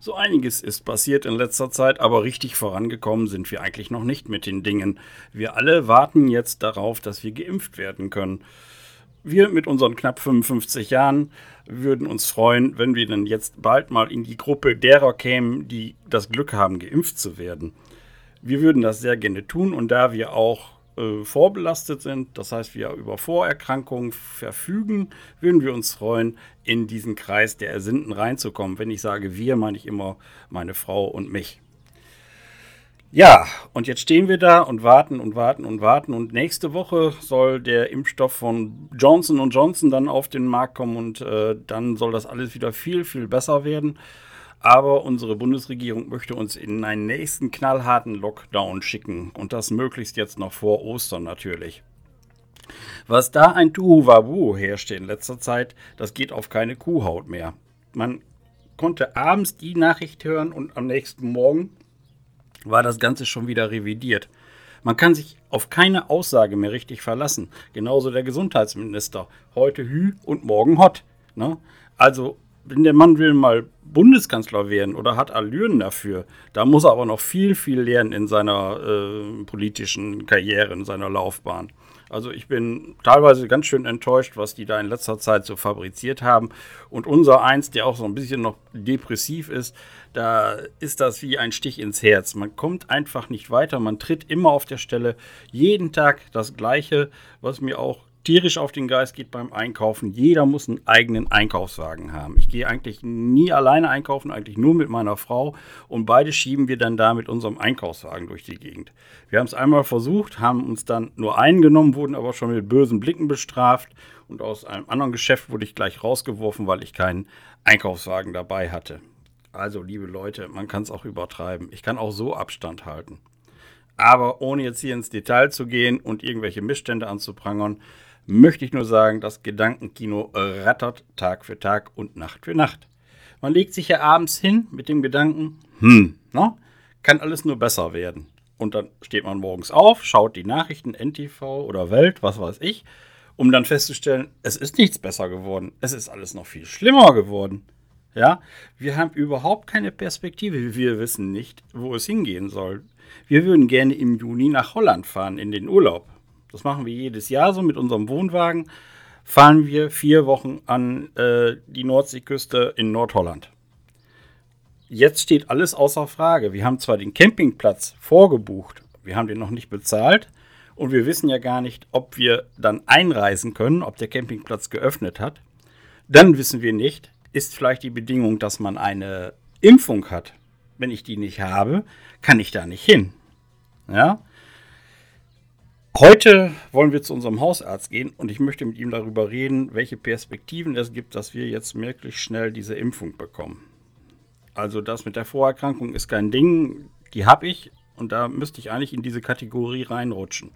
So einiges ist passiert in letzter Zeit, aber richtig vorangekommen sind wir eigentlich noch nicht mit den Dingen. Wir alle warten jetzt darauf, dass wir geimpft werden können. Wir mit unseren knapp 55 Jahren würden uns freuen, wenn wir dann jetzt bald mal in die Gruppe derer kämen, die das Glück haben, geimpft zu werden. Wir würden das sehr gerne tun und da wir auch äh, vorbelastet sind, das heißt wir über Vorerkrankungen verfügen, würden wir uns freuen, in diesen Kreis der Ersinnten reinzukommen. Wenn ich sage wir, meine ich immer meine Frau und mich. Ja, und jetzt stehen wir da und warten und warten und warten. Und nächste Woche soll der Impfstoff von Johnson Johnson dann auf den Markt kommen und äh, dann soll das alles wieder viel, viel besser werden. Aber unsere Bundesregierung möchte uns in einen nächsten knallharten Lockdown schicken. Und das möglichst jetzt noch vor Ostern natürlich. Was da ein Tuhuwabu herrscht in letzter Zeit, das geht auf keine Kuhhaut mehr. Man konnte abends die Nachricht hören und am nächsten Morgen war das Ganze schon wieder revidiert. Man kann sich auf keine Aussage mehr richtig verlassen. Genauso der Gesundheitsminister. Heute Hü und morgen Hot. Ne? Also wenn der Mann will mal Bundeskanzler werden oder hat Allüren dafür, da muss er aber noch viel, viel lernen in seiner äh, politischen Karriere, in seiner Laufbahn. Also ich bin teilweise ganz schön enttäuscht, was die da in letzter Zeit so fabriziert haben. Und unser eins, der auch so ein bisschen noch depressiv ist, da ist das wie ein Stich ins Herz. Man kommt einfach nicht weiter, man tritt immer auf der Stelle. Jeden Tag das Gleiche, was mir auch tierisch auf den Geist geht beim Einkaufen. Jeder muss einen eigenen Einkaufswagen haben. Ich gehe eigentlich nie alleine einkaufen, eigentlich nur mit meiner Frau und beide schieben wir dann da mit unserem Einkaufswagen durch die Gegend. Wir haben es einmal versucht, haben uns dann nur eingenommen, wurden aber schon mit bösen Blicken bestraft und aus einem anderen Geschäft wurde ich gleich rausgeworfen, weil ich keinen Einkaufswagen dabei hatte. Also, liebe Leute, man kann es auch übertreiben. Ich kann auch so Abstand halten. Aber ohne jetzt hier ins Detail zu gehen und irgendwelche Missstände anzuprangern, möchte ich nur sagen, das Gedankenkino rattert Tag für Tag und Nacht für Nacht. Man legt sich ja abends hin mit dem Gedanken, hm, na, kann alles nur besser werden. Und dann steht man morgens auf, schaut die Nachrichten, NTV oder Welt, was weiß ich, um dann festzustellen, es ist nichts besser geworden. Es ist alles noch viel schlimmer geworden. Ja, wir haben überhaupt keine Perspektive. Wir wissen nicht, wo es hingehen soll. Wir würden gerne im Juni nach Holland fahren in den Urlaub. Das machen wir jedes Jahr so mit unserem Wohnwagen. Fahren wir vier Wochen an äh, die Nordseeküste in Nordholland. Jetzt steht alles außer Frage. Wir haben zwar den Campingplatz vorgebucht, wir haben den noch nicht bezahlt und wir wissen ja gar nicht, ob wir dann einreisen können, ob der Campingplatz geöffnet hat. Dann wissen wir nicht, ist vielleicht die Bedingung, dass man eine Impfung hat. Wenn ich die nicht habe, kann ich da nicht hin. Ja? Heute wollen wir zu unserem Hausarzt gehen und ich möchte mit ihm darüber reden, welche Perspektiven es gibt, dass wir jetzt möglichst schnell diese Impfung bekommen. Also das mit der Vorerkrankung ist kein Ding, die habe ich und da müsste ich eigentlich in diese Kategorie reinrutschen.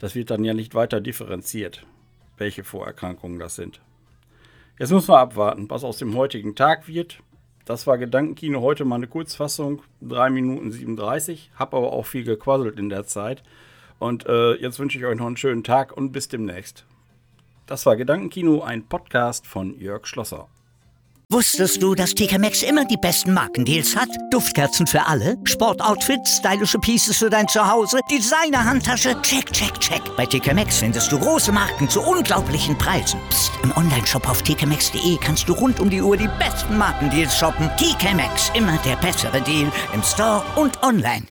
Das wird dann ja nicht weiter differenziert, welche Vorerkrankungen das sind. Jetzt müssen wir abwarten, was aus dem heutigen Tag wird. Das war Gedankenkino heute mal eine Kurzfassung, 3 Minuten 37, habe aber auch viel gequasselt in der Zeit. Und äh, jetzt wünsche ich euch noch einen schönen Tag und bis demnächst. Das war Gedankenkino, ein Podcast von Jörg Schlosser. Wusstest du, dass TK Maxx immer die besten Markendeals hat? Duftkerzen für alle, Sportoutfits, stylische Pieces für dein Zuhause, Designer-Handtasche, check, check, check. Bei TK Maxx findest du große Marken zu unglaublichen Preisen. Psst. im Onlineshop auf tkmaxx.de kannst du rund um die Uhr die besten Markendeals shoppen. TK Maxx, immer der bessere Deal im Store und online.